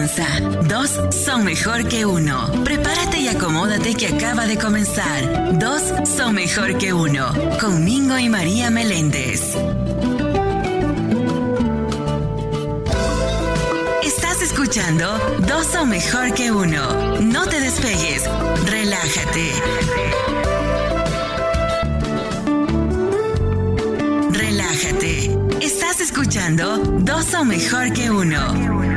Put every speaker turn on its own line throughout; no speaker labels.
Dos son mejor que uno. Prepárate y acomódate que acaba de comenzar. Dos son mejor que uno. Con Mingo y María Meléndez. Estás escuchando Dos son mejor que uno. No te despegues. Relájate. Relájate. Estás escuchando Dos son mejor que uno.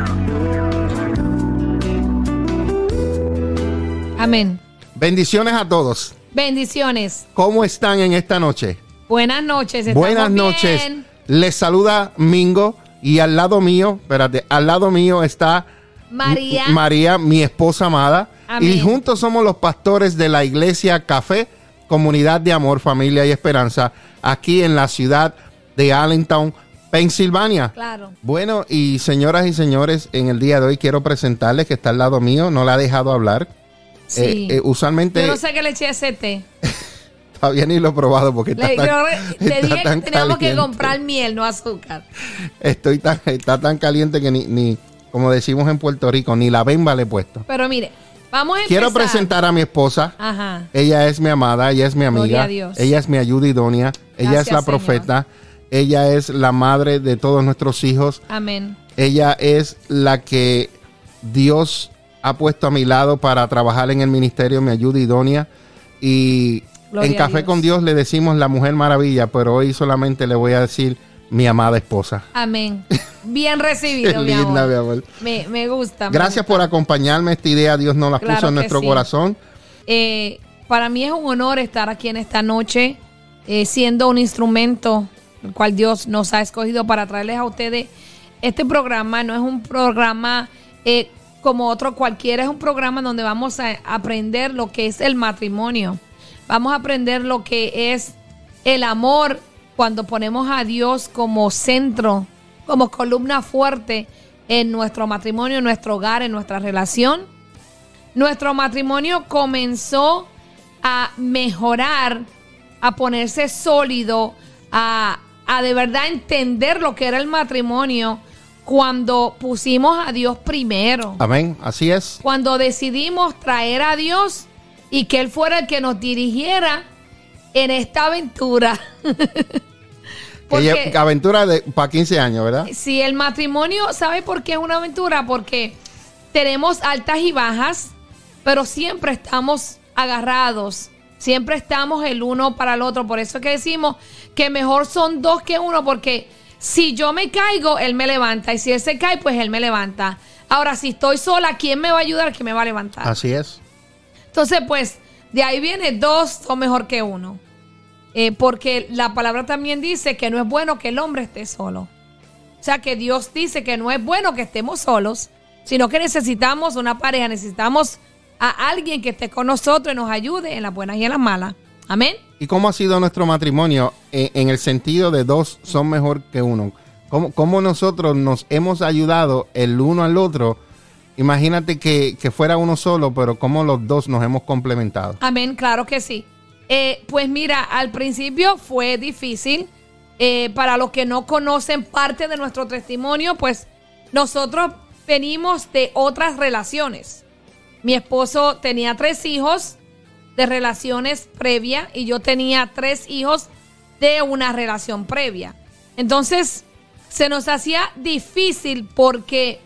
Amén.
Bendiciones a todos.
Bendiciones.
¿Cómo están en esta noche?
Buenas noches. estamos
Buenas noches.
bien.
Les saluda Mingo y al lado mío, espérate, al lado mío está
María.
María, mi esposa amada.
Amén.
Y juntos somos los pastores de la iglesia Café, Comunidad de Amor, Familia y Esperanza, aquí en la ciudad de Allentown, Pensilvania.
Claro.
Bueno, y señoras y señores, en el día de hoy quiero presentarles que está al lado mío, no la ha dejado hablar.
Sí.
Eh, eh, usualmente
Yo no sé qué le eché ese té.
todavía ni lo he probado porque está
Le-
tan,
yo
está
dije que teníamos que comprar miel, no azúcar.
Estoy tan, está tan caliente que ni, ni, como decimos en Puerto Rico, ni la bemba le he puesto.
Pero mire, vamos a empezar.
Quiero presentar a mi esposa.
Ajá.
Ella es mi amada, ella es mi
Gloria
amiga,
a Dios.
ella es mi ayuda idónea, ella es la
Señor.
profeta, ella es la madre de todos nuestros hijos,
Amén.
ella es la que Dios ha puesto a mi lado para trabajar en el ministerio, mi ayuda idónea. Y
Gloria
en Café
Dios.
con Dios le decimos la mujer maravilla, pero hoy solamente le voy a decir mi amada esposa.
Amén. Bien recibido, mi
Linda,
amor.
mi amor.
Me, me gusta. me
Gracias
gusta.
por acompañarme. Esta idea Dios nos la
Claro
puso en nuestro
sí.
corazón.
Eh, para mí es un honor estar aquí en esta noche, eh, siendo un instrumento el cual Dios nos ha escogido para traerles a ustedes este programa. No es un programa eh, como otro cualquiera, es un programa donde vamos a aprender lo que es el matrimonio. Vamos a aprender lo que es el amor cuando ponemos a Dios como centro, como columna fuerte en nuestro matrimonio, en nuestro hogar, en nuestra relación nuestro matrimonio comenzó a mejorar, a ponerse sólido, a, a de verdad entender lo que era el matrimonio cuando pusimos a Dios primero.
Amén. Así es.
Cuando decidimos traer a Dios y que Él fuera el que nos dirigiera en esta aventura.
Que lle- aventura de para 15 años, ¿verdad?
Si el matrimonio, ¿sabe por qué es una aventura? Porque tenemos altas y bajas, pero siempre estamos agarrados, siempre estamos el uno para el otro. Por eso es que decimos que mejor son dos que uno, porque si yo me caigo, él me levanta, y si él se cae, pues él me levanta. Ahora, si estoy sola, ¿quién me va a ayudar? ¿Quién me va a levantar?
Así es.
Entonces, pues, de ahí viene dos son mejor que uno. Eh, porque la palabra también dice que no es bueno que el hombre esté solo. O sea, que Dios dice que no es bueno que estemos solos, sino que necesitamos una pareja, necesitamos a alguien que esté con nosotros y nos ayude en las buenas y en las malas. Amén.
¿Y cómo ha sido nuestro matrimonio en, en el sentido de dos son mejor que uno? ¿Cómo, cómo nosotros nos hemos ayudado el uno al otro? Imagínate que, que fuera uno solo, pero cómo los dos nos hemos complementado.
Amén, claro que sí. Eh, pues mira, al principio fue difícil. Eh, para los que no conocen parte de nuestro testimonio, pues nosotros venimos de otras relaciones. Mi esposo tenía tres hijos de relaciones previas y yo tenía tres hijos de una relación previa. Entonces, se nos hacía difícil porque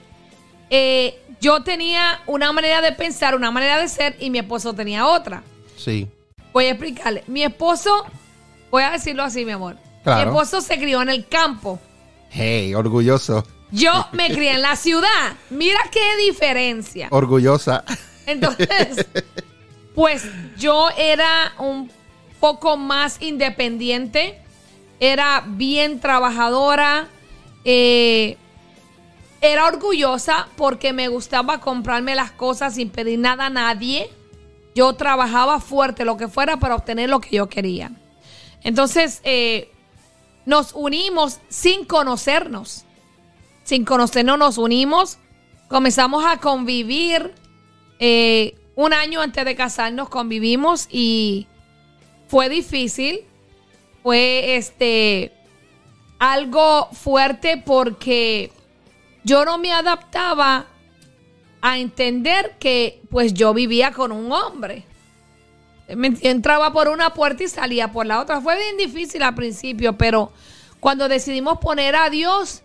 eh, yo tenía una manera de pensar, una manera de ser y mi esposo tenía otra.
Sí.
Voy a explicarle. Mi esposo, voy a decirlo así, mi amor.
Claro.
Mi esposo se crió en el campo.
Hey, orgulloso.
Yo me crié en la ciudad. Mira qué diferencia.
Orgullosa.
Entonces, pues yo era un poco más independiente, era bien trabajadora, eh, era orgullosa porque me gustaba comprarme las cosas sin pedir nada a nadie. Yo trabajaba fuerte, lo que fuera, para obtener lo que yo quería. Entonces, eh, nos unimos sin conocernos. Sin conocernos nos unimos, comenzamos a convivir. Eh, un año antes de casarnos convivimos y fue difícil. Fue este algo fuerte porque yo no me adaptaba a entender que pues yo vivía con un hombre. Me entraba por una puerta y salía por la otra. Fue bien difícil al principio, pero cuando decidimos poner a Dios,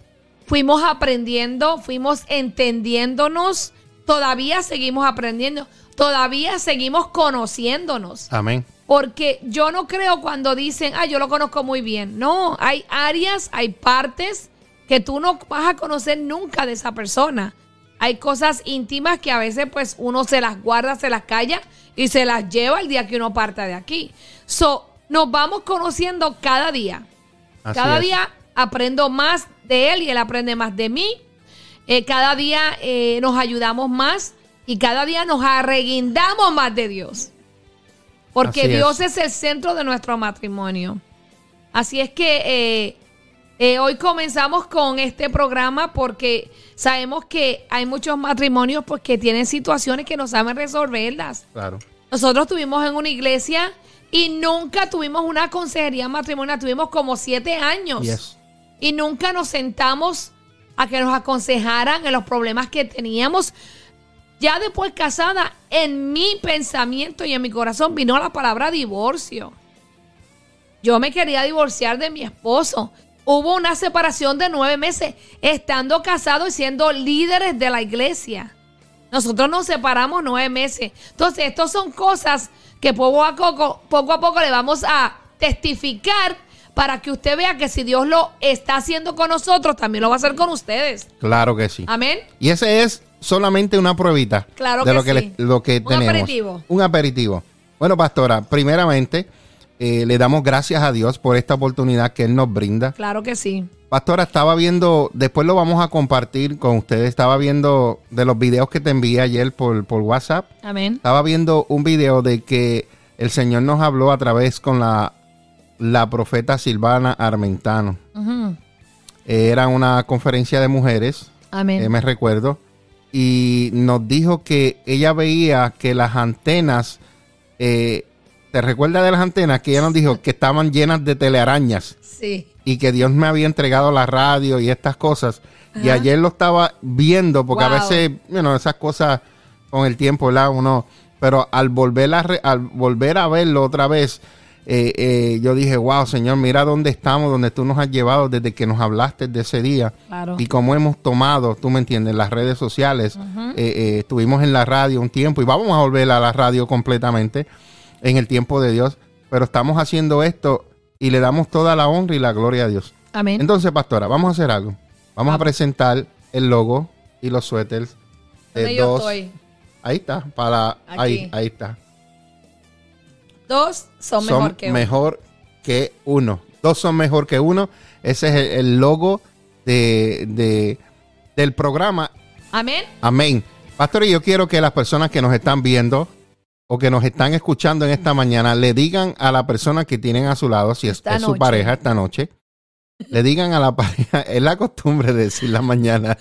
fuimos aprendiendo, fuimos entendiéndonos, todavía seguimos aprendiendo, todavía seguimos conociéndonos.
Amén.
Porque yo no creo cuando dicen, ah, yo lo conozco muy bien. No, hay áreas, hay partes que tú no vas a conocer nunca de esa persona. Hay cosas íntimas que a veces pues uno se las guarda, se las calla y se las lleva el día que uno parta de aquí. So, nos vamos conociendo cada día.
Así
cada
es.
día aprendo más de él y él aprende más de mí. Eh, cada día eh, nos ayudamos más y cada día nos arreguindamos más de Dios. Porque
Así.
Dios es. el centro de nuestro matrimonio. Así es que eh, hoy comenzamos con este programa porque sabemos que hay muchos matrimonios pues, que tienen situaciones que no saben resolverlas.
Claro.
Nosotros estuvimos en una iglesia y nunca tuvimos una consejería matrimonial, tuvimos como siete años.
Yes.
Y nunca nos sentamos a que nos aconsejaran en los problemas que teníamos. Ya después casada, en mi pensamiento y en mi corazón vino la palabra divorcio. Yo me quería divorciar de mi esposo. Hubo una separación de nueve meses, estando casados y siendo líderes de la iglesia. Nosotros nos separamos nueve meses. Entonces, estas son cosas que poco a poco, poco a poco le vamos a testificar para que usted vea que si Dios lo está haciendo con nosotros, también lo va a hacer con ustedes.
Claro que sí.
Amén.
Y ese es solamente una pruebita
Claro
de
que
lo que,
sí.
le- lo que
Un
tenemos.
aperitivo.
Un aperitivo. Bueno, pastora, primeramente eh, le damos gracias a Dios por esta oportunidad que Él nos brinda.
Claro que sí.
Pastora, estaba viendo, después lo vamos a compartir con ustedes, estaba viendo de los videos que te envié ayer por, por WhatsApp,
Amén.
estaba viendo un video de que el Señor nos habló a través con la, la profeta Silvana Armentano. Eh, Era una conferencia de mujeres,
Amén.
eh, me recuerdo, y nos dijo que ella veía que las antenas, eh, ¿te recuerdas de las antenas? Que ella nos dijo que estaban llenas de telearañas
sí.
y que Dios me había entregado la radio y estas cosas. Y ayer lo estaba viendo, porque
Wow.
a veces, bueno, esas cosas con el tiempo, ¿verdad? Uno, pero al volver a, re- al volver a verlo otra vez, eh, eh, yo dije, wow, Señor, mira dónde estamos, donde tú nos has llevado desde que nos hablaste de ese día.
Claro.
Y cómo hemos tomado, tú me entiendes, las redes sociales. Eh, eh, estuvimos en la radio un tiempo y vamos a volver a la radio completamente en el tiempo de Dios. Pero estamos haciendo esto y le damos toda la honra y la gloria a Dios.
Amén.
Entonces, pastora, vamos a hacer algo. Vamos a presentar el logo y los suéteres de
¿Dónde yo
dos.
estoy?
Ahí está, para ahí, ahí está.
Dos son, mejor que uno.
mejor que uno. Dos son mejor que uno. Ese es el, el logo de, de- del programa.
Amén.
Amén. Pastor, y yo quiero que las personas que nos están viendo o que nos están escuchando en esta mañana le digan a la persona que tienen a su lado, si es, su pareja esta noche, le digan a la pareja, es la costumbre de decir la mañana,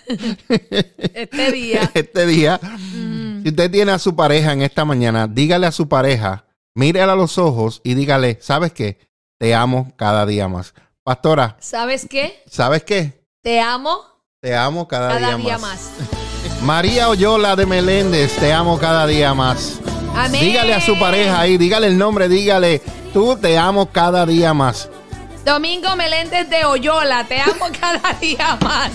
Este día.
este día,
Mm,
si usted tiene a su pareja en esta mañana, dígale a su pareja, mírela a los ojos y dígale, ¿sabes qué? Te amo cada día más. Pastora,
¿Sabes qué?
¿sabes qué?
Te amo
Te amo cada,
cada
día,
día
más.
más.
María Oyola de Meléndez, te amo cada día más.
Amén.
Dígale a su pareja ahí, dígale el nombre, dígale, tú te amo cada día más.
Domingo Meléndez de Oyola, te amo cada día más.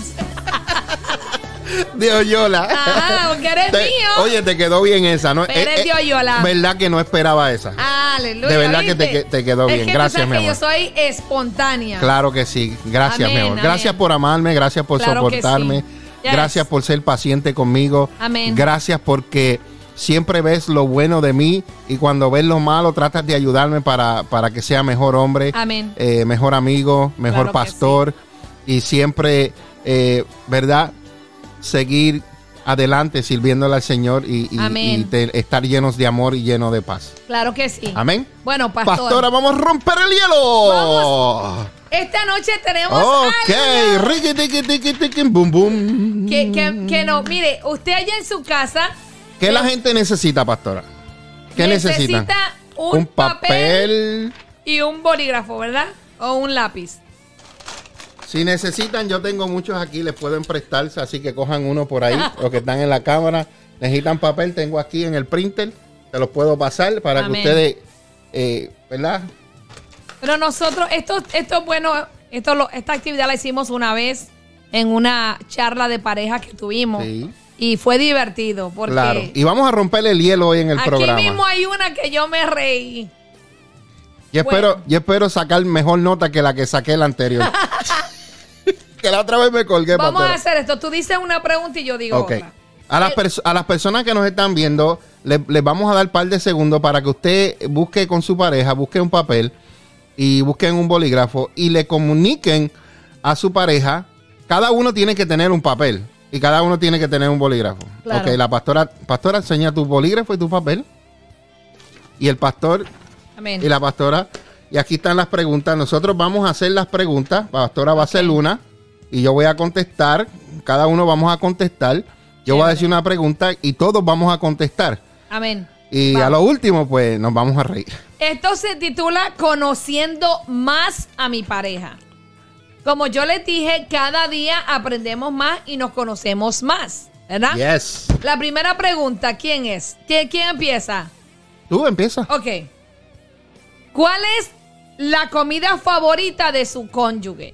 De Oyola.
Ah, porque eres
Te-
mío.
Oye, te quedó bien esa, ¿no?
Eres de Oyola.
Verdad que no esperaba esa.
Aleluya.
De verdad que
¿viste?
te que- te quedó
Es
bien.
que tú
Gracias,
sabes
mi
que. Yo soy espontánea.
Claro que sí. Gracias,
Amén,
mi amor.
amén.
Gracias por amarme, gracias por
Claro
soportarme.
sí. Yes.
Gracias por ser paciente conmigo.
Amén.
Gracias porque siempre ves lo bueno de mí y cuando ves lo malo tratas de ayudarme para, para que sea mejor hombre,
Amén.
eh, mejor amigo, mejor
Claro
pastor y siempre, eh, ¿verdad? Seguir adelante sirviéndole al Señor y, y-
Amén.
y te- estar llenos de amor y lleno de paz.
Claro que sí.
Amén.
Bueno, pastor.
Pastora, vamos a romper el hielo.
Esta noche tenemos
Ok, riqui tiqui tiqui tiqui bum bum.
que, que, que no. Mire, usted allá en su casa
¿Qué la gente necesita, pastora? ¿Qué
necesita un,
Un papel.
y un bolígrafo, ¿verdad? O un lápiz.
Si necesitan, yo tengo muchos aquí, les pueden prestarse, así que cojan uno por ahí, los que están en la cámara, necesitan papel, tengo aquí en el printer, te los puedo pasar para
Amén.
que ustedes, eh, ¿verdad?
Pero nosotros, esto, esto es bueno, esto lo- esta actividad la hicimos una vez en una charla de pareja que tuvimos.
Sí.
Y fue divertido porque
Claro. Y vamos a romper el hielo hoy en el
aquí
programa.
mismo hay una que yo me reí.
Yo espero, yo espero sacar mejor nota que la que saqué la anterior. que la otra vez me colgué,
Vamos a hacer esto. Tú dices una pregunta y yo digo
Ok.
otra.
A las,
El-
perso- a las personas que nos están viendo, le- les vamos a dar un par de segundos para que usted busque con su pareja, busque un papel y busquen un bolígrafo y le comuniquen a su pareja. Cada uno tiene que tener un papel y cada uno tiene que tener un bolígrafo.
Claro.
Ok, la pastora, pastora enseña tu bolígrafo y tu papel. Y el pastor
Amén.
y la pastora. Y aquí están las preguntas. Nosotros vamos a hacer las preguntas. La pastora va a hacer una y yo voy a contestar. Cada uno vamos a contestar. Yo voy a decir una pregunta y todos vamos a contestar.
Amén.
Y a lo último, pues nos vamos a reír.
Esto se titula Conociendo más a mi pareja. Como yo les dije, cada día aprendemos más y nos conocemos más, ¿verdad?
Yes.
La primera pregunta, ¿quién es? ¿Quién, quién empieza?
Tú empieza.
Ok. ¿Cuál es la comida favorita de su cónyuge?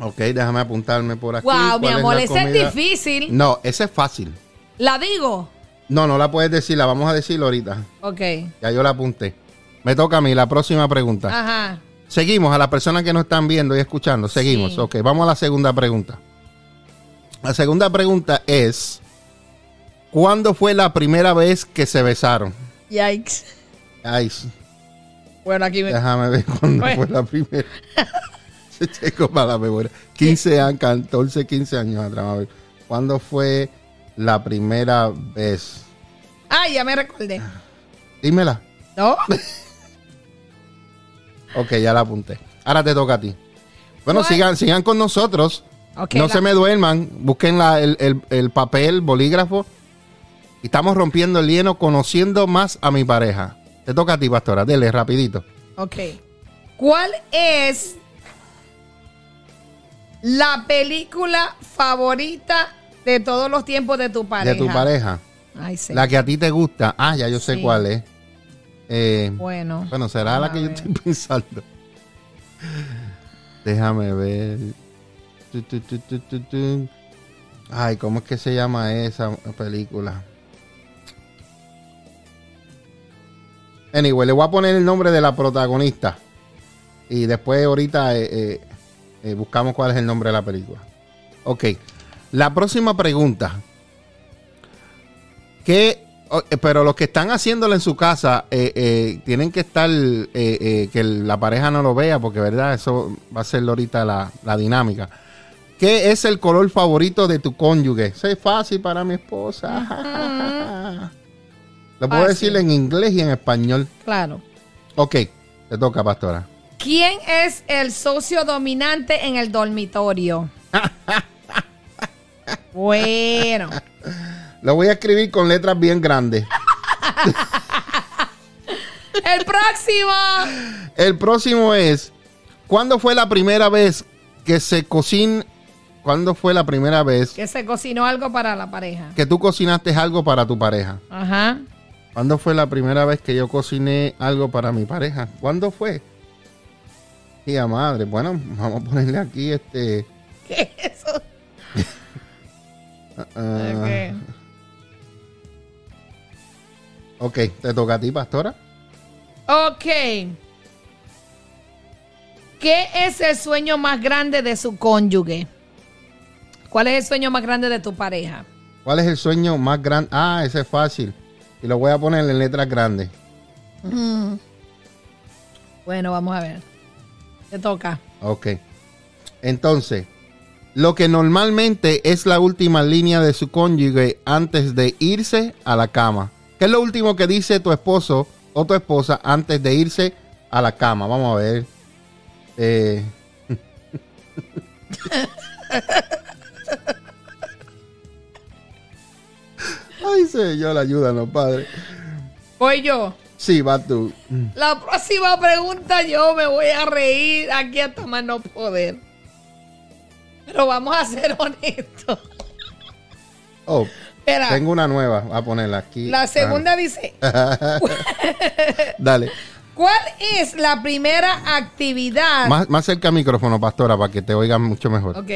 Ok, déjame apuntarme por aquí.
wow, mi
¿Cuál
amor,
la
ese es difícil.
No, ese es fácil.
¿La digo?
No, no la puedes decir, la vamos a decir ahorita.
Ok.
Ya yo la apunté. Me toca a mí la próxima pregunta.
Ajá.
Seguimos a las personas que nos están viendo y escuchando. Seguimos.
Sí.
Ok, vamos a la segunda pregunta. La segunda pregunta es: ¿Cuándo fue la primera vez que se besaron?
Yikes.
Ay,
Bueno, aquí me...
déjame ver cuándo
Bueno.
fue la primera. Se checo para la memoria. 15 años, 14, 15 años atrás. A ver. ¿Cuándo fue la primera vez?
Ay, ya me recordé.
Dímela.
¿No?
Ok, ya la apunté. Ahora te toca a ti. Bueno,
¿Cuál?
sigan, sigan con nosotros. No
la-
se me duerman. Busquen la- el, el- el papel, bolígrafo. Y estamos rompiendo el hielo, conociendo más a mi pareja. Te toca a ti, pastora. Dele, rapidito.
Ok. ¿Cuál es la película favorita de todos los tiempos de tu pareja?
De tu pareja.
Ay, sí.
La que a ti te gusta. Ah, ya yo sé
Sí.
cuál es. Eh,
Bueno.
bueno, será la que yo estoy pensando. Déjame ver. Tu, tu, tu. Ay, ¿cómo es que se llama esa película? Anyway, le voy a poner el nombre de la protagonista. Y después ahorita eh, eh, eh, buscamos cuál es el nombre de la película. Ok. La próxima pregunta. ¿Qué eh, pero los que están haciéndolo en su casa eh, eh, tienen que estar eh, que la pareja no lo vea porque verdad eso va a ser ahorita la, la dinámica ¿qué es el color favorito de tu cónyuge? eso es fácil para mi esposa lo puedo
Fácil.
decir en inglés y en español
Claro.
ok te toca pastora
¿Quién es el socio dominante en el dormitorio? bueno.
lo voy a escribir con letras bien grandes
El próximo.
el próximo es ¿cuándo fue la primera vez que se cocina ¿cuándo fue la primera vez
Que se cocinó algo para la pareja.
que tú cocinaste algo para tu pareja.
Ajá.
¿Cuándo fue la primera vez que yo cociné algo para mi pareja? ¿Cuándo fue? Tía madre, bueno, vamos a ponerle aquí este.
¿Qué es eso?
ah, ok, te toca a ti, pastora.
Ok. ¿Qué es el sueño más grande de su cónyuge? ¿Cuál es el sueño más grande de tu pareja?
¿Cuál es el sueño más grande? Ah, ese es fácil. Y lo voy a poner en letras grandes.
Bueno, vamos a ver. Te toca.
Ok. Entonces, lo que normalmente es la última línea de su cónyuge antes de irse a la cama. ¿Qué es lo último que dice tu esposo o tu esposa antes de irse a la cama? Vamos a ver. Eh, Ay, Señor, ayúdanos, Padre.
Voy yo.
Sí, va tú.
La próxima pregunta yo me voy a reír aquí hasta más no poder. Pero vamos a ser honestos.
Oh,
Espera,
Tengo una nueva, voy a ponerla aquí.
la segunda dice,
Ah, dale.
¿cuál es la primera actividad?
Más, más cerca al micrófono, pastora, para que te oigan mucho mejor.
Ok.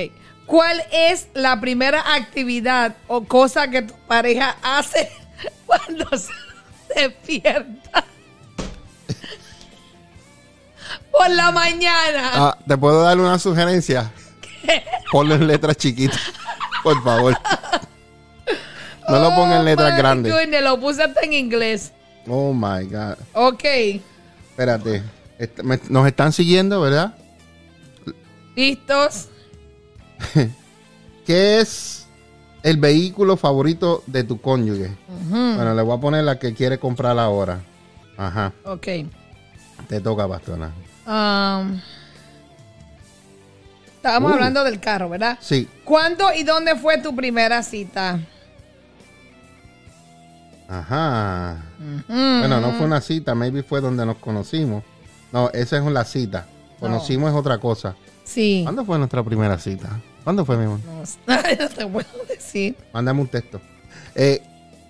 ¿Cuál es la primera actividad o cosa que tu pareja hace cuando se despierta? Por la mañana.
Ah, ¿Te puedo dar una sugerencia? Ponlo en letras chiquitas, por favor. No lo ponga en letras
Oh,
grandes.
goodness, lo puse hasta en inglés.
Oh my God.
Ok.
Espérate. Est- me- Nos están siguiendo, ¿verdad?
¿Listos?
¿Qué es el vehículo favorito de tu cónyuge? Bueno, le voy a poner la que quiere comprar ahora. Ajá.
Ok.
Te toca, pastora.
Um, estábamos
Uh.
hablando del carro, ¿verdad?
Sí.
¿Cuándo y dónde fue tu primera cita?
Ajá. Bueno, no fue una cita, maybe fue donde nos conocimos. No, esa es una cita. Conocimos es otra cosa.
Sí.
¿Cuándo fue nuestra primera cita? ¿Cuándo fue, mi amor?
No, no te puedo decir.
Mándame un texto. Eh,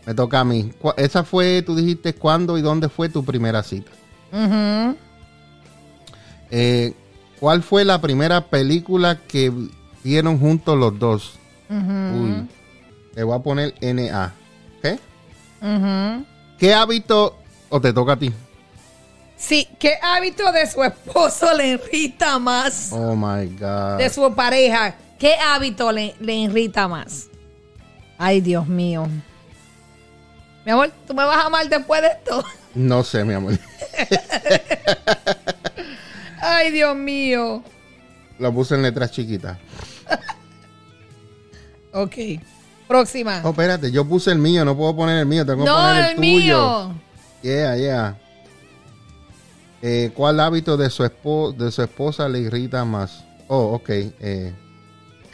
me toca a mí. Esa fue, tú dijiste, ¿cuándo y dónde fue tu primera cita? Eh, ¿Cuál fue la primera película que vieron juntos los dos? Uy. Le voy a poner NA. ¿Qué?
Ujú.
¿Qué hábito o te toca a ti?
Sí, ¿qué hábito de su esposo le irrita más?
Oh my God.
De su pareja, ¿qué hábito le, le irrita más? Ay, Dios mío. Mi amor, ¿tú me vas a amar después de esto?
No sé, mi amor.
Ay, Dios mío.
Lo puse en letras chiquitas.
Ok. Próxima.
Oh, espérate, yo puse el mío, no puedo poner el mío, tengo que
no,
poner el,
el
tuyo.
mío.
Yeah, yeah. Eh, ¿Cuál hábito de su, espo- de su esposa le irrita más? Oh, ok. Eh,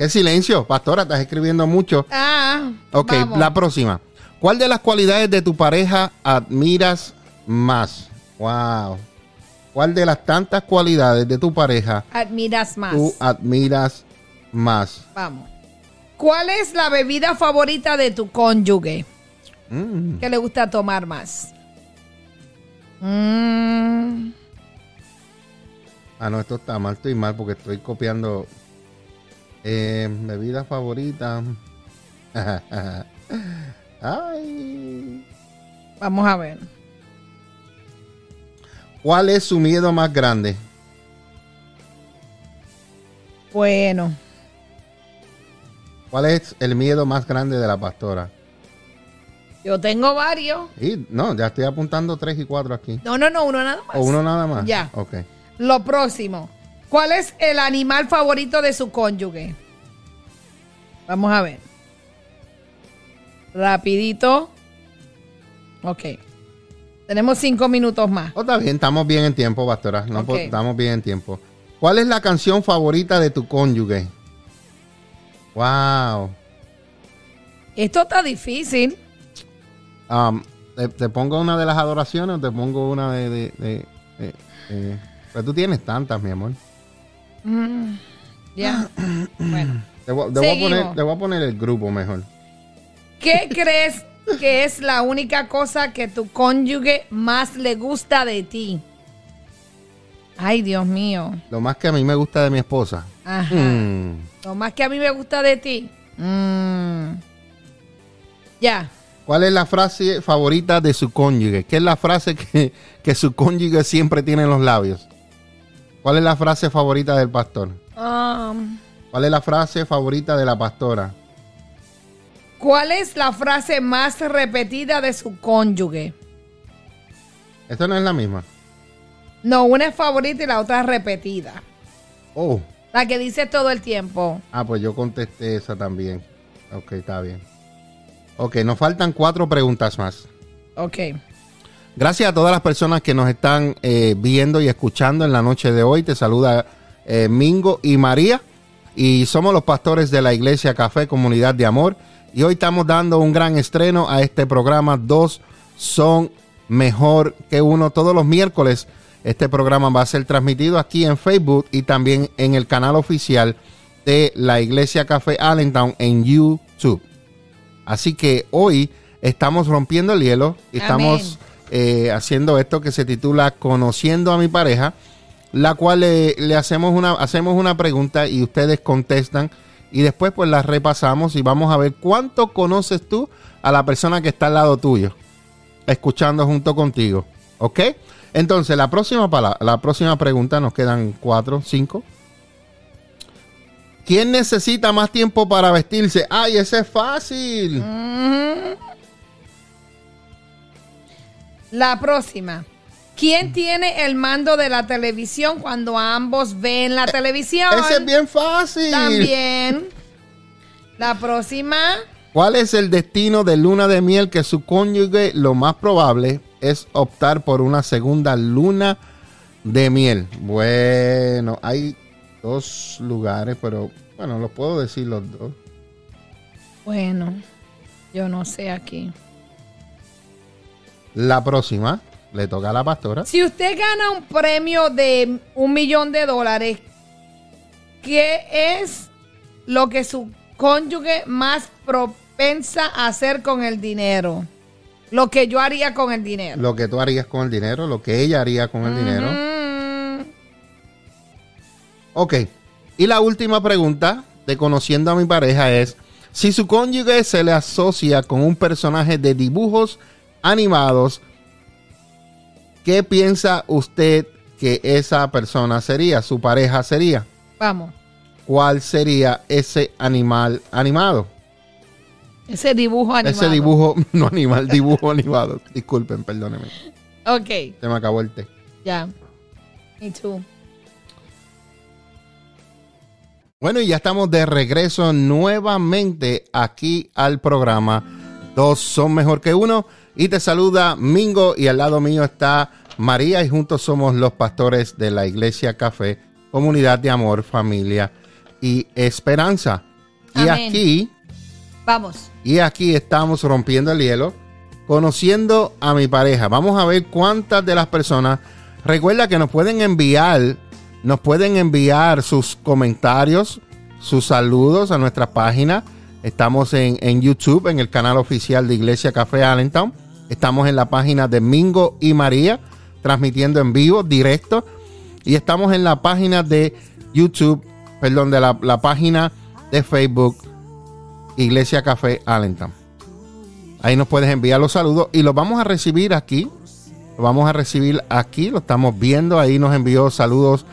¿Qué silencio? Pastora, estás escribiendo mucho.
Ah.
Ok,
vamos.
la próxima. ¿Cuál de las cualidades de tu pareja admiras más? Wow. ¿Cuál de las tantas cualidades de tu pareja
Admiras más.
tú admiras más?
Vamos. ¿Cuál es la bebida favorita de tu cónyuge?
Mm,
que le gusta tomar más? Mm,
Ah, no, esto está mal, estoy mal porque estoy copiando eh, bebida favorita. Ay.
vamos a ver.
¿Cuál es su miedo más grande?
Bueno,
¿Cuál es el miedo más grande de la pastora?
yo tengo varios.
Y no, ya estoy apuntando tres y cuatro aquí.
No, no, no, uno nada más.
¿O uno nada más?
Ya.
Ok.
Lo próximo. ¿Cuál es el animal favorito de su cónyuge? Vamos a ver. Rapidito. Ok. Tenemos cinco minutos más.
Oh, está bien, estamos bien en tiempo, pastora. No, estamos bien en tiempo. ¿Cuál es la canción favorita de tu cónyuge? Wow.
Esto está difícil.
Um, ¿te, te pongo una de las adoraciones o te pongo una de... de, de- de- de- Pues tú tienes tantas, mi amor.
Ya. bueno.
Te voy, a poner, voy a poner el grupo mejor.
¿Qué crees que es la única cosa que tu cónyuge más le gusta de ti? Ay, Dios mío.
Lo más que a mí me gusta de mi esposa.
Ajá.
Mm,
Lo más que a mí me gusta de ti. Mm. Ya.
¿Cuál es la frase favorita de su cónyuge? ¿Qué es la frase que, que su cónyuge siempre tiene en los labios? ¿Cuál es la frase favorita del pastor?
Um,
¿Cuál es la frase favorita de la pastora?
¿Cuál es la frase más repetida de su cónyuge?
Esta no es la misma.
No, una es favorita y la otra es repetida.
Oh,
La que dice todo el tiempo.
ah, pues yo contesté esa también. Ok, está bien. Ok, nos faltan cuatro preguntas más.
Ok.
Gracias a todas las personas que nos están eh, viendo y escuchando en la noche de hoy. Te saluda eh, Mingo y María. Y somos los pastores de la Iglesia Café Comunidad de Amor. Y hoy estamos dando un gran estreno a este programa. Dos son mejor que uno. Todos los miércoles este programa va a ser transmitido aquí en Facebook y también en el canal oficial de la Iglesia Café Allentown en YouTube. Así que hoy estamos rompiendo el hielo estamos eh, haciendo esto que se titula Conociendo a mi pareja, la cual le, le hacemos, una, hacemos una pregunta y ustedes contestan y después pues la repasamos y vamos a ver cuánto conoces tú a la persona que está al lado tuyo, escuchando junto contigo. ¿Ok? Entonces, la próxima, la próxima pregunta, nos quedan cuatro, cinco. ¿Quién necesita más tiempo para vestirse? ¡Ay, ese es fácil!
La próxima. ¿Quién tiene el mando de la televisión cuando ambos ven la televisión?
Ese es bien fácil.
También. La próxima.
¿Cuál es el destino de luna de miel que su cónyuge lo más probable es optar por una segunda luna de miel? Bueno, hay dos lugares, pero bueno, los puedo decir los dos.
Bueno, yo no sé aquí.
La próxima le toca a la pastora.
Si usted gana un premio de un millón de dólares, ¿qué es lo que su cónyuge más propensa a hacer con el dinero. Lo que yo haría con el dinero.
Lo que tú harías con el dinero, lo que ella haría con el dinero. Ok. Y la última pregunta de conociendo a mi pareja es, si su cónyuge se le asocia con un personaje de dibujos animados, ¿qué piensa usted que esa persona sería, su pareja sería?
Vamos
cuál sería ese animal animado.
Ese dibujo animado.
Ese dibujo, no animal, dibujo animado. Disculpen, perdónenme.
Ok.
Se me acabó el té.
Ya. Me too.
Bueno, y ya estamos de regreso nuevamente aquí al programa. Dos son mejor que uno. Y te saluda Mingo y al lado mío está María y juntos somos los pastores de la Iglesia Café, Comunidad de Amor, Familia y esperanza. Y aquí,
vamos.
Y aquí estamos rompiendo el hielo, conociendo a mi pareja. Vamos a ver cuántas de las personas. Recuerda que nos pueden enviar, nos pueden enviar sus comentarios, sus saludos a nuestra página. Estamos en, en YouTube, en el canal oficial de Iglesia Café Allentown. Estamos en la página de Mingo y María, transmitiendo en vivo, directo. Y estamos en la página de YouTube perdón, de la, página de Facebook Iglesia Café Allentown. Ahí nos puedes enviar los saludos y los vamos a recibir aquí. Los vamos a recibir aquí, lo estamos viendo. Ahí nos envió saludos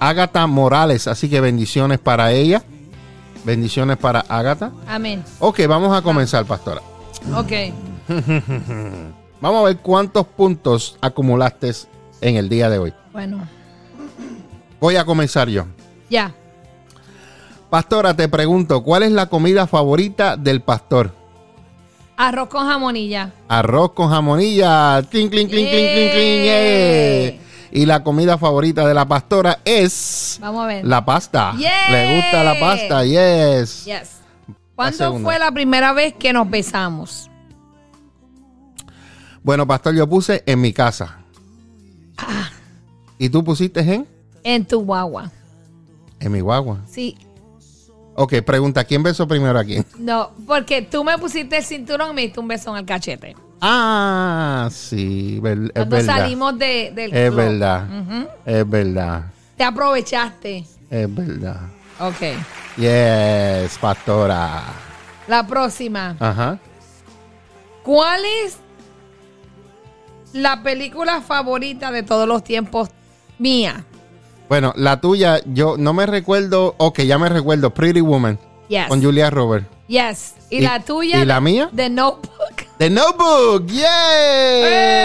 Ágata Morales. Así que bendiciones para ella. Bendiciones para Ágata.
Amén.
Ok, vamos a comenzar, pastora.
Ok.
vamos a ver cuántos puntos acumulaste en el día de hoy.
Bueno.
Voy a comenzar yo.
Ya.
Pastora, te pregunto, ¿cuál es la comida favorita del pastor?
Arroz con jamonilla.
Arroz con jamonilla. Cling, cling, cling, cling, cling. Y la comida favorita de la pastora es.
Vamos a ver.
La pasta. Le gusta la pasta. Yes.
Yes. ¿Cuándo fue la primera vez que nos besamos?
Bueno, pastor, yo puse en mi casa.
Ah.
¿Y tú pusiste en?
En tu guagua.
En mi guagua.
Sí,
Ok, pregunta, ¿quién besó primero a quién?
No, porque tú me pusiste el cinturón y me diste un beso en el cachete.
Ah, sí, es
Cuando salimos de, del
Es verdad, es verdad.
Te aprovechaste.
Es verdad.
Ok.
Yes, pastora.
La próxima.
Ajá.
¿Cuál es la película favorita de todos los tiempos mía?
Bueno, la tuya, yo no me recuerdo. Ok, ya me recuerdo. Pretty Woman.
Yes.
Con Julia Roberts.
Yes. ¿Y, la tuya?
¿Y la mía?
The Notebook.
The Notebook. ¡Yay!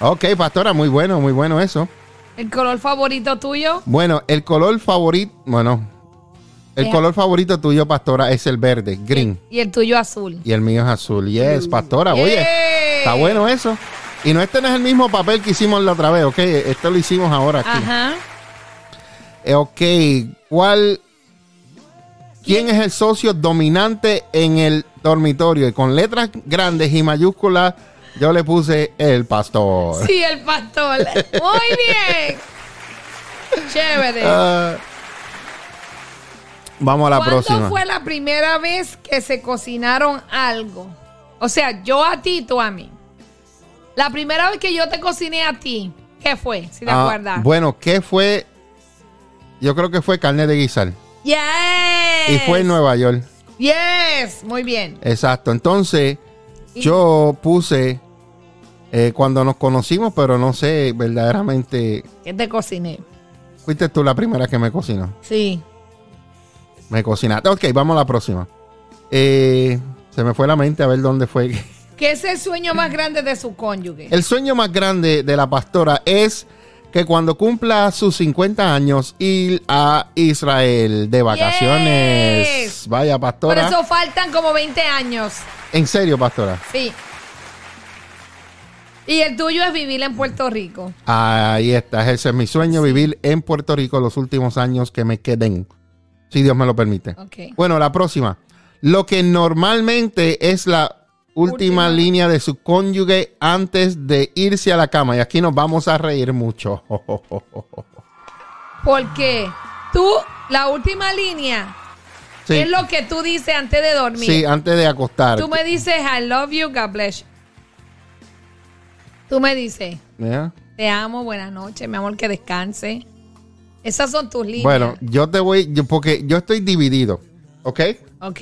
Ok, pastora, muy bueno, muy bueno eso.
¿El color favorito tuyo?
Bueno, el color favorito, bueno, el color favorito tuyo, pastora, es el verde, green.
Y el tuyo azul.
Y el mío es azul. Yes, pastora, oye, está bueno eso. Y no este no es el mismo papel que hicimos la otra vez, ¿ok? Esto lo hicimos ahora aquí.
Ajá.
Eh, ok, ¿cuál... ¿Quién es el socio dominante en el dormitorio? Y con letras grandes y mayúsculas yo le puse el pastor.
Sí, el pastor. Muy bien. Chévere. Ah.
Vamos a la
¿Cuándo
próxima.
fue la primera vez que se cocinaron algo? O sea, yo a ti, tú a mí. La primera vez que yo te cociné a ti, ¿qué fue? Si te
Ah,
acuerdas.
bueno, ¿qué fue? Yo creo que fue carne de guisar.
Yes.
Y fue en Nueva York.
Yes. Muy bien.
Exacto. Entonces,
Y-
yo puse eh, cuando nos conocimos, pero no sé verdaderamente.
¿Qué te cociné?
Fuiste tú la primera que me cocinó.
Sí.
Me cocinaste. Ok, vamos a la próxima. Eh, se me fue la mente a ver dónde fue.
¿Qué es el sueño más grande de su cónyuge?
El sueño más grande de la pastora es que cuando cumpla sus 50 años ir a Israel de vacaciones.
Yes.
Vaya,
Por
pastora.
eso faltan como 20 años.
En serio, pastora.
Sí. Y el tuyo es vivir en Puerto Rico.
Ahí está, ese es mi sueño, vivir en Puerto Rico los últimos años que me queden, si Dios me lo permite. Bueno, la próxima. Lo que normalmente es la última,
Última.
línea de su cónyuge antes de irse a la cama. Y aquí nos vamos a reír mucho.
Porque tú, la última línea,
Sí,
es lo que tú dices antes de dormir.
sí, antes de acostar.
Tú me dices, I love you, God bless you. Tú me dices,
¿Ya?
te amo, buenas noches, mi amor, que descanse. Esas son tus líneas.
Bueno, yo te voy, yo- porque yo estoy dividido, ¿ok?
Ok,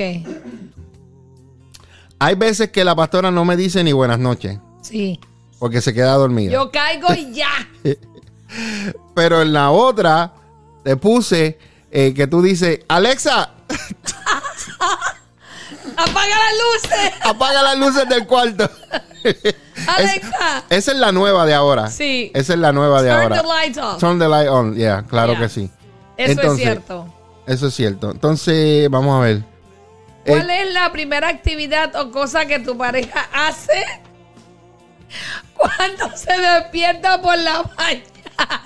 Hay veces que la pastora no me dice ni buenas noches,
sí.
porque se queda dormida.
Yo caigo y ya.
Pero en la otra te puse eh, que tú dices, Alexa,
Apaga las luces.
apaga las luces del cuarto.
Alexa.
Esa es la nueva de ahora.
Sí.
Esa es la nueva de
Turn
ahora.
the lights off.
Turn the light on, yeah, claro
Yeah.
que sí.
Eso
Entonces,
es cierto.
Eso es cierto. Entonces, vamos a ver. Eh,
¿Cuál es la primera actividad o cosa que tu pareja hace cuando se despierta por la mañana?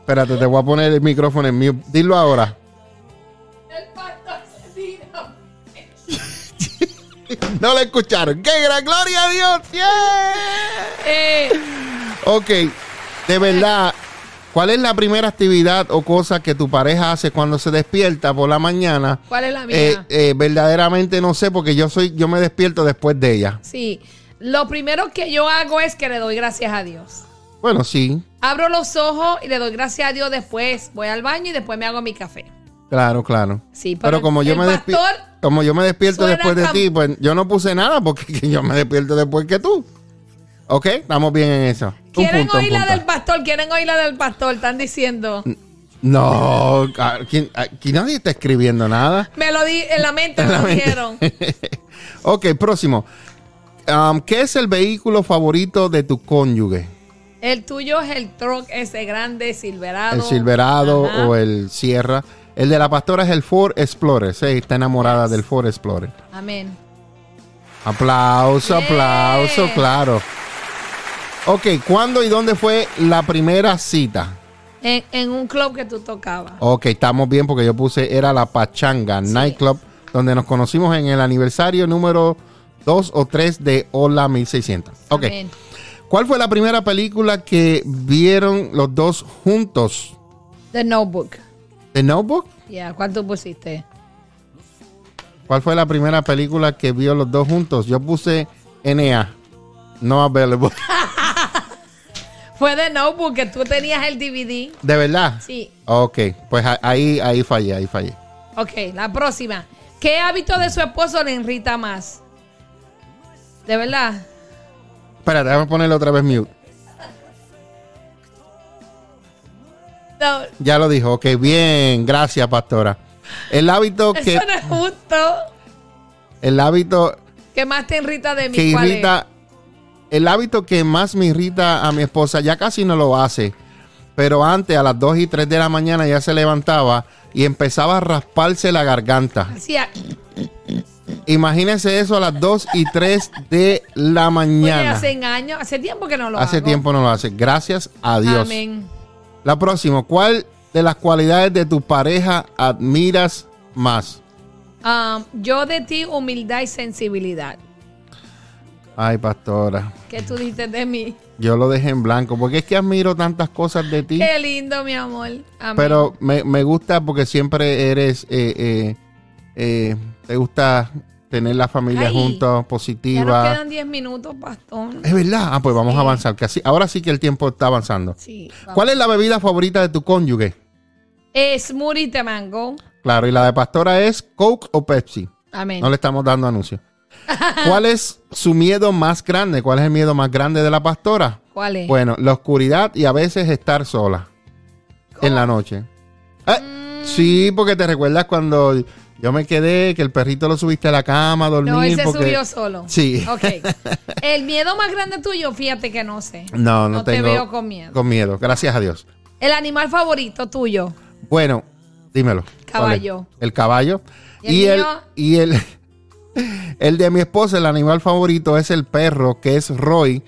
espérate, te voy a poner el micrófono en mute. Dilo ahora. No lo escucharon. ¡Qué gran gloria a Dios! ¡Yeah!
Eh,
Ok, de verdad, ¿cuál es la primera actividad o cosa que tu pareja hace cuando se despierta por la mañana?
¿Cuál es la mía?
Eh, eh, verdaderamente no sé porque yo soy, yo me despierto después de ella.
Sí. Lo primero que yo hago es que le doy gracias a Dios.
Bueno, sí,
Abro los ojos y le doy gracias a Dios después. Voy al baño y después me hago mi café.
Claro, claro.
Sí, pero
pero como yo me
pastor
como yo me despierto después de ti, pues yo no puse nada porque que yo me despierto después que tú. Ok, estamos bien en eso.
¿Quieren
punto, un
oír la del pastor? ¿Quieren oír la del pastor? Están diciendo.
No, aquí, aquí nadie está escribiendo nada.
Me lo di en la mente, me
la
lo
mente.
dijeron.
Ok, próximo. Um, ¿Qué es el vehículo favorito de tu cónyuge?
El tuyo es el truck ese grande, Silverado.
El Silverado
Ajá.
o el Sierra. El de la pastora es el Ford Explorer. Sí, está enamorada del Ford Explorer.
Amén.
Aplauso,
Yeah.
aplauso, claro. Ok, ¿cuándo y dónde fue la primera cita?
En, en un club que tú tocabas.
Ok, estamos bien porque yo puse, era la Pachanga Nightclub, donde nos conocimos en el aniversario número 2 o 3 de Hola 1600. Ok,
Amén.
¿cuál fue la primera película que vieron los dos juntos?
The Notebook.
¿The Notebook?
Ya, ¿cuál tú pusiste?
¿Cuál fue la primera película que vio los dos juntos? Yo puse NA, no available.
Fue The Notebook, que tú tenías el DVD.
¿De verdad?
Sí.
Ok, pues ahí, ahí fallé, ahí fallé.
Ok, la próxima. ¿Qué hábito de su esposo le irrita más? ¿De verdad?
Espérate, déjame ponerle otra vez mute.
No,
Ya lo dijo, ok, bien, gracias, pastora. El hábito que,
eso no es justo.
el hábito
¿Qué más te irrita de mí?
que
¿Cuál es?
irrita, el hábito que más me irrita a mi esposa, ya casi no lo hace, pero antes a las 2 y 3 de la mañana ya se levantaba y empezaba a rasparse la garganta.
Hacía,
Imagínense eso a las 2 y 3 de la
oye,
mañana.
hace años, hace tiempo que no lo
Hace
hago.
tiempo no lo hace. Gracias a Dios.
Amén.
La próxima, ¿cuál de las cualidades de tu pareja admiras más?
Um, yo de ti, humildad y sensibilidad.
Ay, pastora.
¿Qué tú dices de mí?
Yo lo dejé en blanco porque es que admiro tantas cosas de ti.
Qué lindo, mi amor. Amén.
Pero me, me gusta porque siempre eres, eh, eh, eh, te gusta tener la familia
Ay,
juntos,
ya nos
positiva.
quedan 10 minutos, pastor.
Es verdad. Ah, pues vamos
Sí.
a avanzar. Que así, ahora sí que el tiempo está avanzando.
Sí.
¿Cuál es la bebida favorita de tu cónyuge?
Es smoothie de mango.
Claro, y la de pastora es Coke o Pepsi.
Amén.
No le estamos dando anuncio. ¿Cuál es su miedo más grande? ¿Cuál es el miedo más grande de la pastora?
¿Cuál es?
Bueno, la oscuridad y a veces estar sola en la noche. Eh,
Mm.
Sí, porque te recuerdas cuando yo me quedé, que el perrito lo subiste a la cama a dormir.
no, él se
porque...
subió solo.
Sí.
Ok. El miedo más grande tuyo, fíjate que no sé.
No, no,
No te
tengo.
veo con miedo.
Con miedo, gracias a Dios.
El animal favorito tuyo.
Bueno, dímelo.
Caballo.
El caballo.
¿Y
Y
el
el, y el, el de mi esposa, el animal favorito es el perro, que es Roy,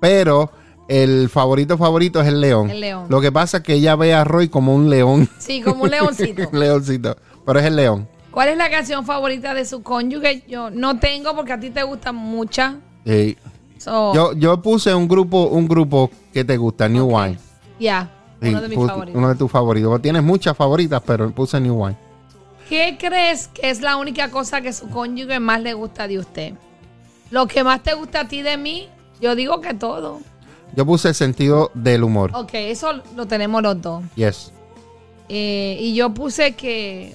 pero el favorito favorito es el león.
El león.
Lo que pasa es que ella ve a Roy como un león.
Sí, como un leoncito.
un leoncito. Pero es el león.
¿Cuál es la canción favorita de su cónyuge? Yo no tengo porque a ti te gustan muchas.
Sí.
So,
Yo, yo puse un grupo, un grupo que te gusta, New. Wine.
ya,
Sí,
uno de mis
puse-
favoritos.
Uno de tus favoritos. Tienes muchas favoritas, pero puse New Wine.
¿Qué crees que es la única cosa que su cónyuge más le gusta de usted? Lo que más te gusta a ti de mí, yo digo que todo.
Yo puse el sentido del humor.
Ok, eso lo tenemos los dos.
Yes.
Eh, y yo puse que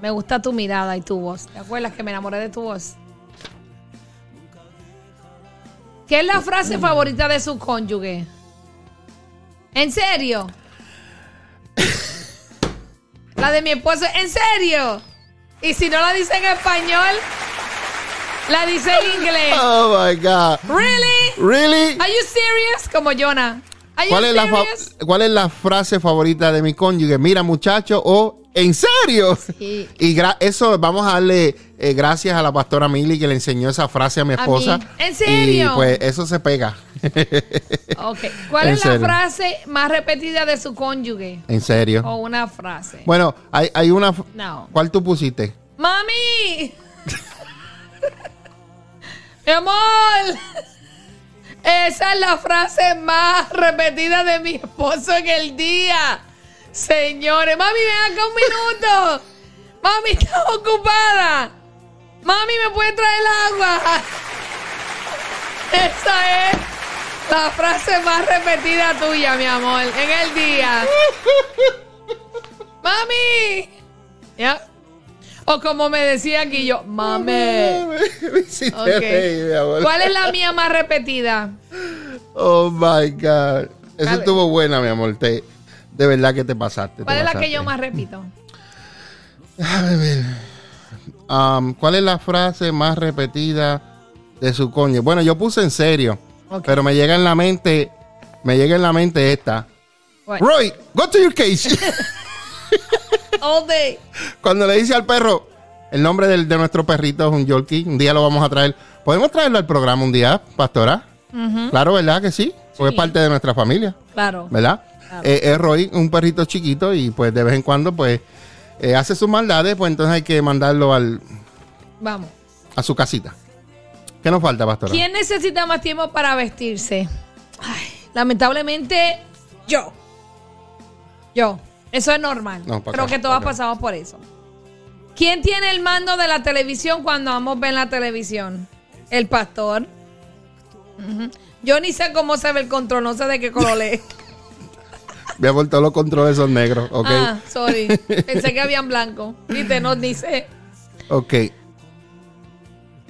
me gusta tu mirada y tu voz. ¿Te acuerdas que me enamoré de tu voz? ¿Qué es la frase favorita de su cónyuge? ¿En serio? La de mi esposo, ¿en serio? Y si no la dice en español, la dice en inglés.
Oh my God.
¿Really?
Really?
Are you serious? Como Jonah.
¿Cuál es, la fa-
serious?
¿Cuál es la frase favorita de mi cónyuge? Mira, muchacho, o ¿en serio?
Sí.
Y gra- eso vamos a darle eh, gracias a la pastora Mili que le enseñó esa frase a mi
A
esposa.
mí. ¿En serio?
Y pues eso se pega.
Ok. ¿Cuál
En
es la frase más repetida de su cónyuge?
en serio.
O una frase.
Bueno, hay, hay una.
No.
¿Cuál tú pusiste?
¡Mami! ¡Mi amor! Esa es la frase más repetida de mi esposo en el día. Señores, mami, ven acá un minuto. Mami, está ocupada. Mami, ¿me puede traer el agua? Esa es la frase más repetida tuya, mi amor, en el día. ¡Mami! ¿Ya? O como me decía aquí yo.
Sí, te amor.
¿Cuál es la mía más repetida?
Oh my God. Eso
Dale.
estuvo buena, mi amor. Te- de verdad que te pasaste. te
¿Cuál es la que yo más repito?
Ver. Um, ¿Cuál es la frase más repetida de su coño? Bueno, yo puse en serio, pero me llega en la mente, me llega en la mente esta. Roy, go to your cage.
all day.
Cuando le dice al perro, el nombre del- de nuestro perrito es un Yorkie, un día lo vamos a traer. ¿Podemos traerlo al programa un día, pastora? Claro, ¿verdad que sí? Porque es parte de nuestra familia,
Claro.
¿verdad? Eh, es Roy, un perrito chiquito y pues de vez en cuando pues eh, hace sus maldades, pues entonces hay que mandarlo al,
Vamos.
a su casita. ¿Qué nos falta, pastora?
¿Quién necesita más tiempo para vestirse? Ay, lamentablemente, yo. Yo. Eso es normal.
No,
Creo
acá,
que todos pasamos por eso. ¿Quién tiene el mando de la televisión cuando ambos ven la televisión? El pastor. Yo ni sé cómo se ve el control, no sé de qué color es.
Voy a todos los controles son negros, ¿ok?
Ah, sorry. Pensé que habían blanco. Viste, no dice.
Ok.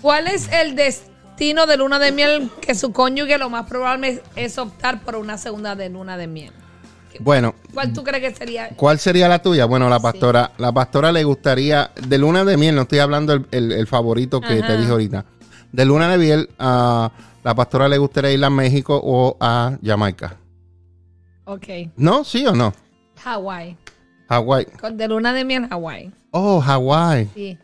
¿Cuál es el destino de luna de miel que su cónyuge lo más probable es optar por una segunda de luna de miel?
Bueno,
¿Cuál tú crees que sería?
¿cuál sería la tuya? Bueno, la pastora, la pastora le gustaría, de luna de miel, no estoy hablando el, el- el favorito que
Ajá.
te dije ahorita. De luna de miel, a la pastora le gustaría ir a México o a Jamaica.
Ok.
¿No? ¿Sí o no?
Hawái.
Hawái.
De luna de miel, Hawái.
Oh, Hawái.
Sí,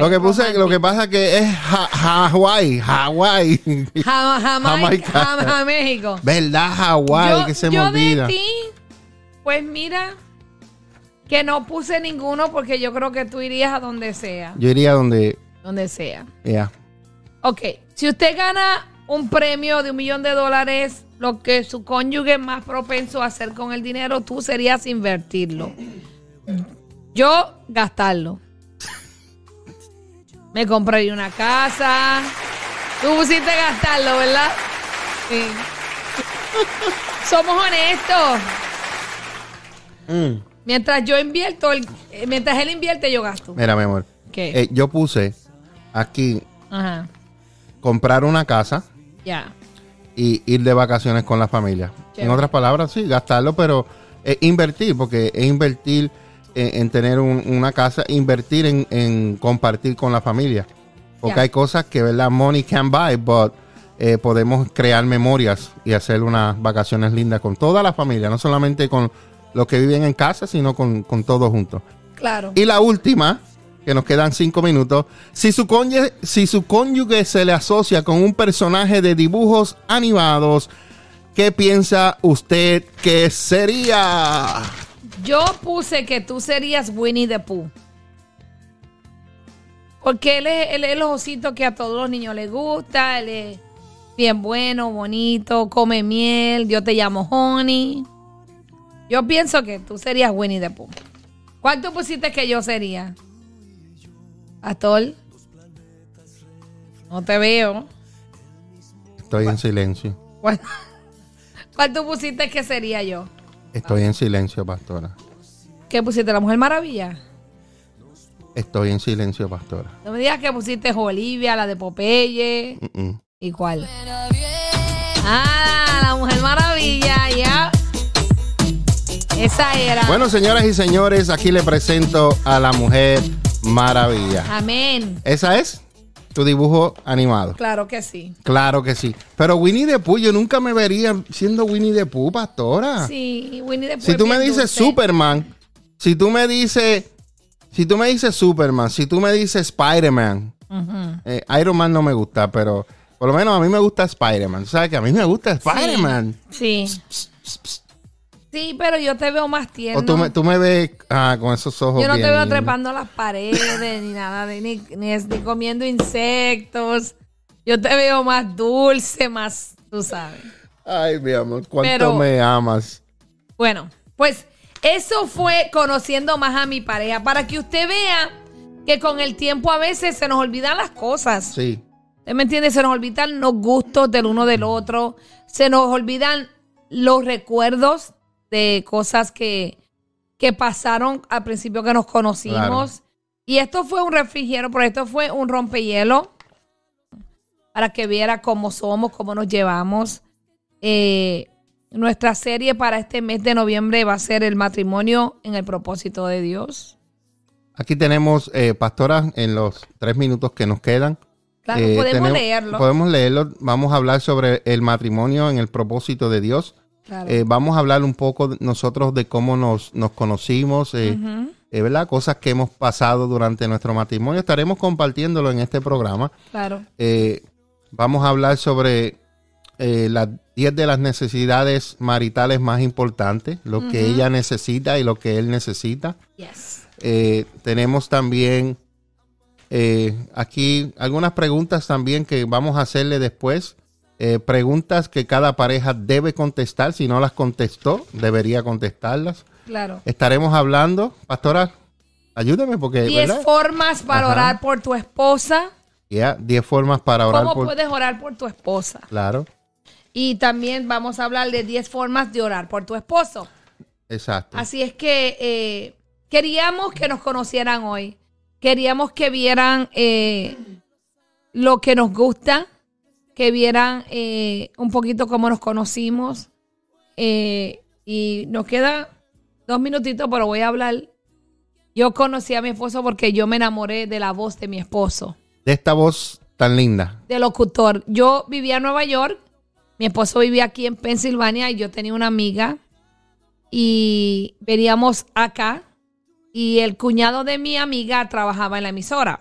Lo que puse, lo que pasa que es Hawái, Hawái.
Ja- Jamaica.
Jamaica.
Jam- Ja- México.
¿Verdad, Hawái?
yo
que se me
yo
olvida.
de ti, pues mira, que no puse ninguno porque yo creo que tú irías a donde sea.
Yo iría donde,
Donde sea.
ya.
Ok, si usted gana un premio de un millón de dólares, lo que su cónyuge es más propenso a hacer con el dinero, tú serías invertirlo. Yo, gastarlo. Me compraría una casa. Tú pusiste gastarlo, ¿verdad? Sí. Somos honestos.
Mm.
Mientras yo invierto, el- eh, mientras él invierte, yo gasto.
Mira, mi amor.
¿Qué?
eh, yo puse aquí
Ajá.
comprar una casa
Ya.
y ir de vacaciones con la familia. En otras palabras, sí, gastarlo, pero eh, invertir, porque es invertir en, en tener un- una casa, invertir en, en compartir con la familia. Porque hay cosas que, ¿verdad? Money can buy, but eh, podemos crear memorias y hacer unas vacaciones lindas con toda la familia, no solamente con los que viven en casa, sino con, con todos juntos.
Claro.
Y la última, que nos quedan cinco minutos. Si su, cónyuge, si su cónyuge se le asocia con un personaje de dibujos animados, ¿qué piensa usted que sería?
Yo puse que tú serías Winnie the Pooh. Porque él es, él es el osito que a todos los niños les gusta. Él es bien bueno, bonito, come miel. Yo te llamo Honey. Yo pienso que tú serías Winnie the Pooh. ¿Cuál tú pusiste que yo sería? Pastor. No te veo.
Estoy en silencio.
¿Cuál, cuál tú pusiste que sería yo?
Estoy en silencio, pastora.
¿Qué pusiste? ¿La Mujer Maravilla?
Estoy en silencio, pastora.
No me digas que pusiste Olivia, la de Popeye.
Mm, mm.
¿Y cuál? Ah, la Mujer Maravilla, ya. Esa era.
Bueno, señoras y señores, aquí le presento a la mujer maravilla.
Amén.
¿Esa es tu dibujo animado?
Claro que sí.
Claro que sí. Pero Winnie the Pooh, yo nunca me vería siendo Winnie the Pooh, pastora.
Sí, Winnie the Pooh
Si tú me dices. Superman, si tú me dices, si tú me dices Superman, si tú me dices Spider-Man, eh, Iron Man no me gusta, pero por lo menos a mí me gusta Spider-Man. ¿Sabes que a mí me gusta Spider-Man?
Sí. Sí, pero yo te veo más tierno.
O tú me, tú me ves ah, con esos ojos
yo no te veo trepando las paredes, ni nada, de- ni, ni, ni comiendo insectos. Yo te veo más dulce, más, tú sabes.
Ay, mi amor, cuánto
Pero-
me amas.
Bueno, pues eso fue conociendo más a mi pareja, para que usted vea que con el tiempo a veces se nos olvidan las cosas.
Sí.
¿Usted me entiende? Se nos olvidan los gustos del uno del otro, se nos olvidan los recuerdos de cosas que, que pasaron al principio que nos conocimos. Y esto fue un refrigerio, pero esto fue un rompehielo para que viera cómo somos, cómo nos llevamos. Eh, nuestra serie para este mes de noviembre va a ser el matrimonio en el propósito de Dios.
Aquí tenemos, eh, pastora, en los tres minutos que nos quedan.
Claro,
eh,
podemos
tenemos-
leerlo.
Podemos leerlo. Vamos a hablar sobre el matrimonio en el propósito de Dios.
Claro.
Eh, vamos a hablar un poco nosotros de cómo nos, nos conocimos, eh, eh, ¿verdad? Cosas que hemos pasado durante nuestro matrimonio. Estaremos compartiéndolo en este programa.
claro.
Eh, vamos a hablar sobre las 10 de las necesidades maritales más importantes, lo que ella necesita y lo que él necesita.
Yes.
Tenemos también aquí algunas preguntas también que vamos a hacerle después. Eh, preguntas que cada pareja debe contestar. Si no las contestó, debería contestarlas.
Claro.
Estaremos hablando, pastora, ayúdame porque,
10
¿verdad?
formas para
Ajá.
orar por tu esposa.
Ya, 10 formas para orar
¿Cómo
por...
puedes orar por tu esposa?
Claro,
Y también vamos a hablar de 10 formas de orar por tu esposo.
exacto.
Así es que eh, queríamos que nos conocieran hoy. Queríamos que vieran eh, lo que nos gusta, que vieran eh, un poquito cómo nos conocimos. Eh, y nos queda dos minutitos, pero voy a hablar. Yo conocí a mi esposo porque yo me enamoré de la voz de mi esposo.
De esta voz tan linda.
de locutor. Yo vivía en Nueva York, mi esposo vivía aquí en Pensilvania y yo tenía una amiga y veníamos acá y el cuñado de mi amiga trabajaba en la emisora.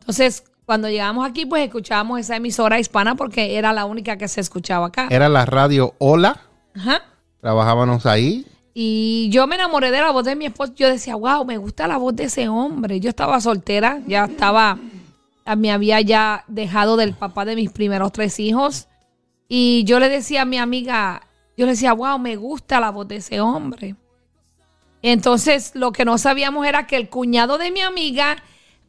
Entonces, cuando llegamos aquí, pues escuchábamos esa emisora hispana porque era la única que se escuchaba acá.
Era la radio Hola,
Ajá.
trabajábamos ahí.
Y yo me enamoré de la voz de mi esposo. Yo decía, wow, me gusta la voz de ese hombre. Yo estaba soltera, ya estaba, me había ya dejado del papá de mis primeros tres hijos. Y yo le decía a mi amiga, yo le decía, wow, me gusta la voz de ese hombre. Entonces, lo que no sabíamos era que el cuñado de mi amiga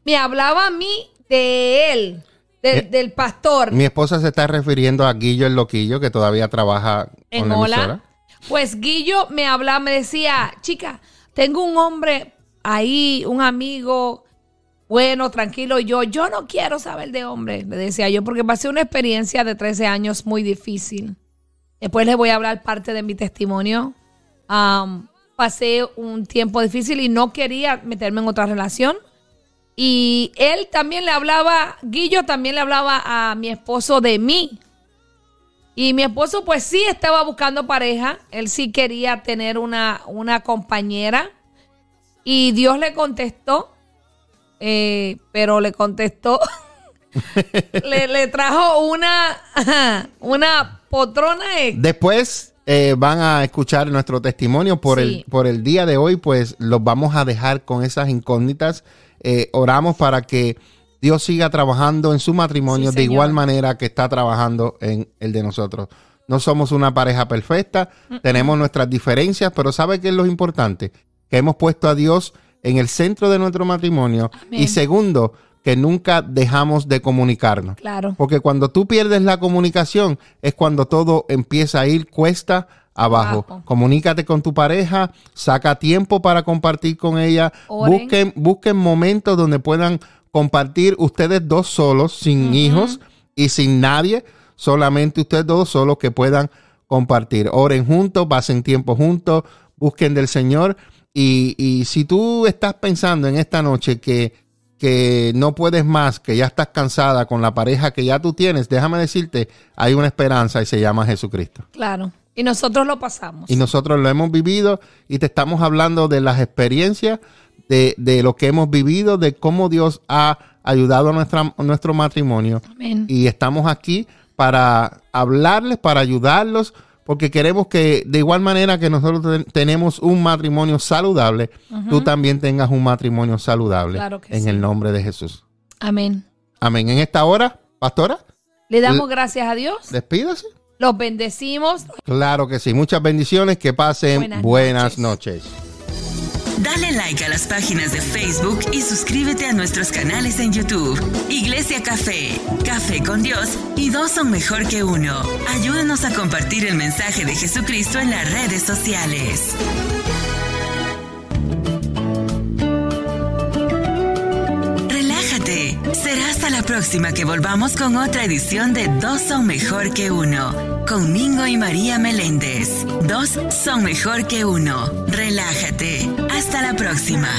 me hablaba a mí de él, del,
Eh,
del pastor.
Mi esposa se está refiriendo a Guillo el Loquillo, que todavía trabaja
en
con la
Hola.
emisora.
Pues Guillo me hablaba, me decía, chica, tengo un hombre ahí, un amigo, bueno, tranquilo. Yo, yo no quiero saber de hombre, le decía yo, porque pasé una experiencia de 13 años muy difícil. Después les voy a hablar parte de mi testimonio. Am, pasé un tiempo difícil y no quería meterme en otra relación. Y él también le hablaba, Guillo también le hablaba a mi esposo de mí. Y mi esposo pues sí estaba buscando pareja, él sí quería tener una, una compañera. Y Dios le contestó, eh, pero le contestó, le, le trajo una, una potrona ex.
Después eh, van a escuchar nuestro testimonio por,
Sí.
el, por el día de hoy, pues los vamos a dejar con esas incógnitas. Eh, oramos para que Dios siga trabajando en su matrimonio
Sí,
de igual manera que está trabajando en el de nosotros. No somos una pareja perfecta, tenemos nuestras diferencias, pero ¿sabe qué es lo importante? Que hemos puesto a Dios en el centro de nuestro matrimonio.
Amén.
Y segundo, que nunca dejamos de comunicarnos.
Claro.
Porque cuando tú pierdes la comunicación es cuando todo empieza a ir cuesta abajo.
Abajo.
Comunícate con tu pareja, saca tiempo para compartir con ella,
Oren.
busquen, busquen momentos donde puedan compartir ustedes dos solos, sin hijos y sin nadie, solamente ustedes dos solos que puedan compartir. Oren juntos, pasen tiempo juntos, busquen del Señor. Y, y si tú estás pensando en esta noche que, que no puedes más, que ya estás cansada con la pareja que ya tú tienes, déjame decirte, hay una esperanza y se llama Jesucristo.
Claro. Y nosotros lo pasamos.
Y nosotros lo hemos vivido y te estamos hablando de las experiencias, de, de lo que hemos vivido, de cómo Dios ha ayudado a nuestra, a nuestro matrimonio.
Amén.
Y estamos aquí para hablarles, para ayudarlos, porque queremos que de igual manera que nosotros ten- tenemos un matrimonio saludable, tú también tengas un matrimonio saludable
Claro que
en
sí.
el nombre de Jesús.
Amén.
Amén. En esta hora, pastora,
Le damos gracias a Dios.
despídase.
Los bendecimos.
Claro que sí. Muchas bendiciones. Que pasen
Buenas
buenas,
noches.
noches.
Dale like a las páginas de Facebook y suscríbete a nuestros canales en YouTube. Iglesia Café, Café con Dios y dos son mejor que uno. Ayúdanos a compartir el mensaje de Jesucristo en las redes sociales. Será hasta la próxima que volvamos con otra edición de Dos son mejor que uno. Con Mingo y María Meléndez. Dos son mejor que uno. Relájate. Hasta la próxima.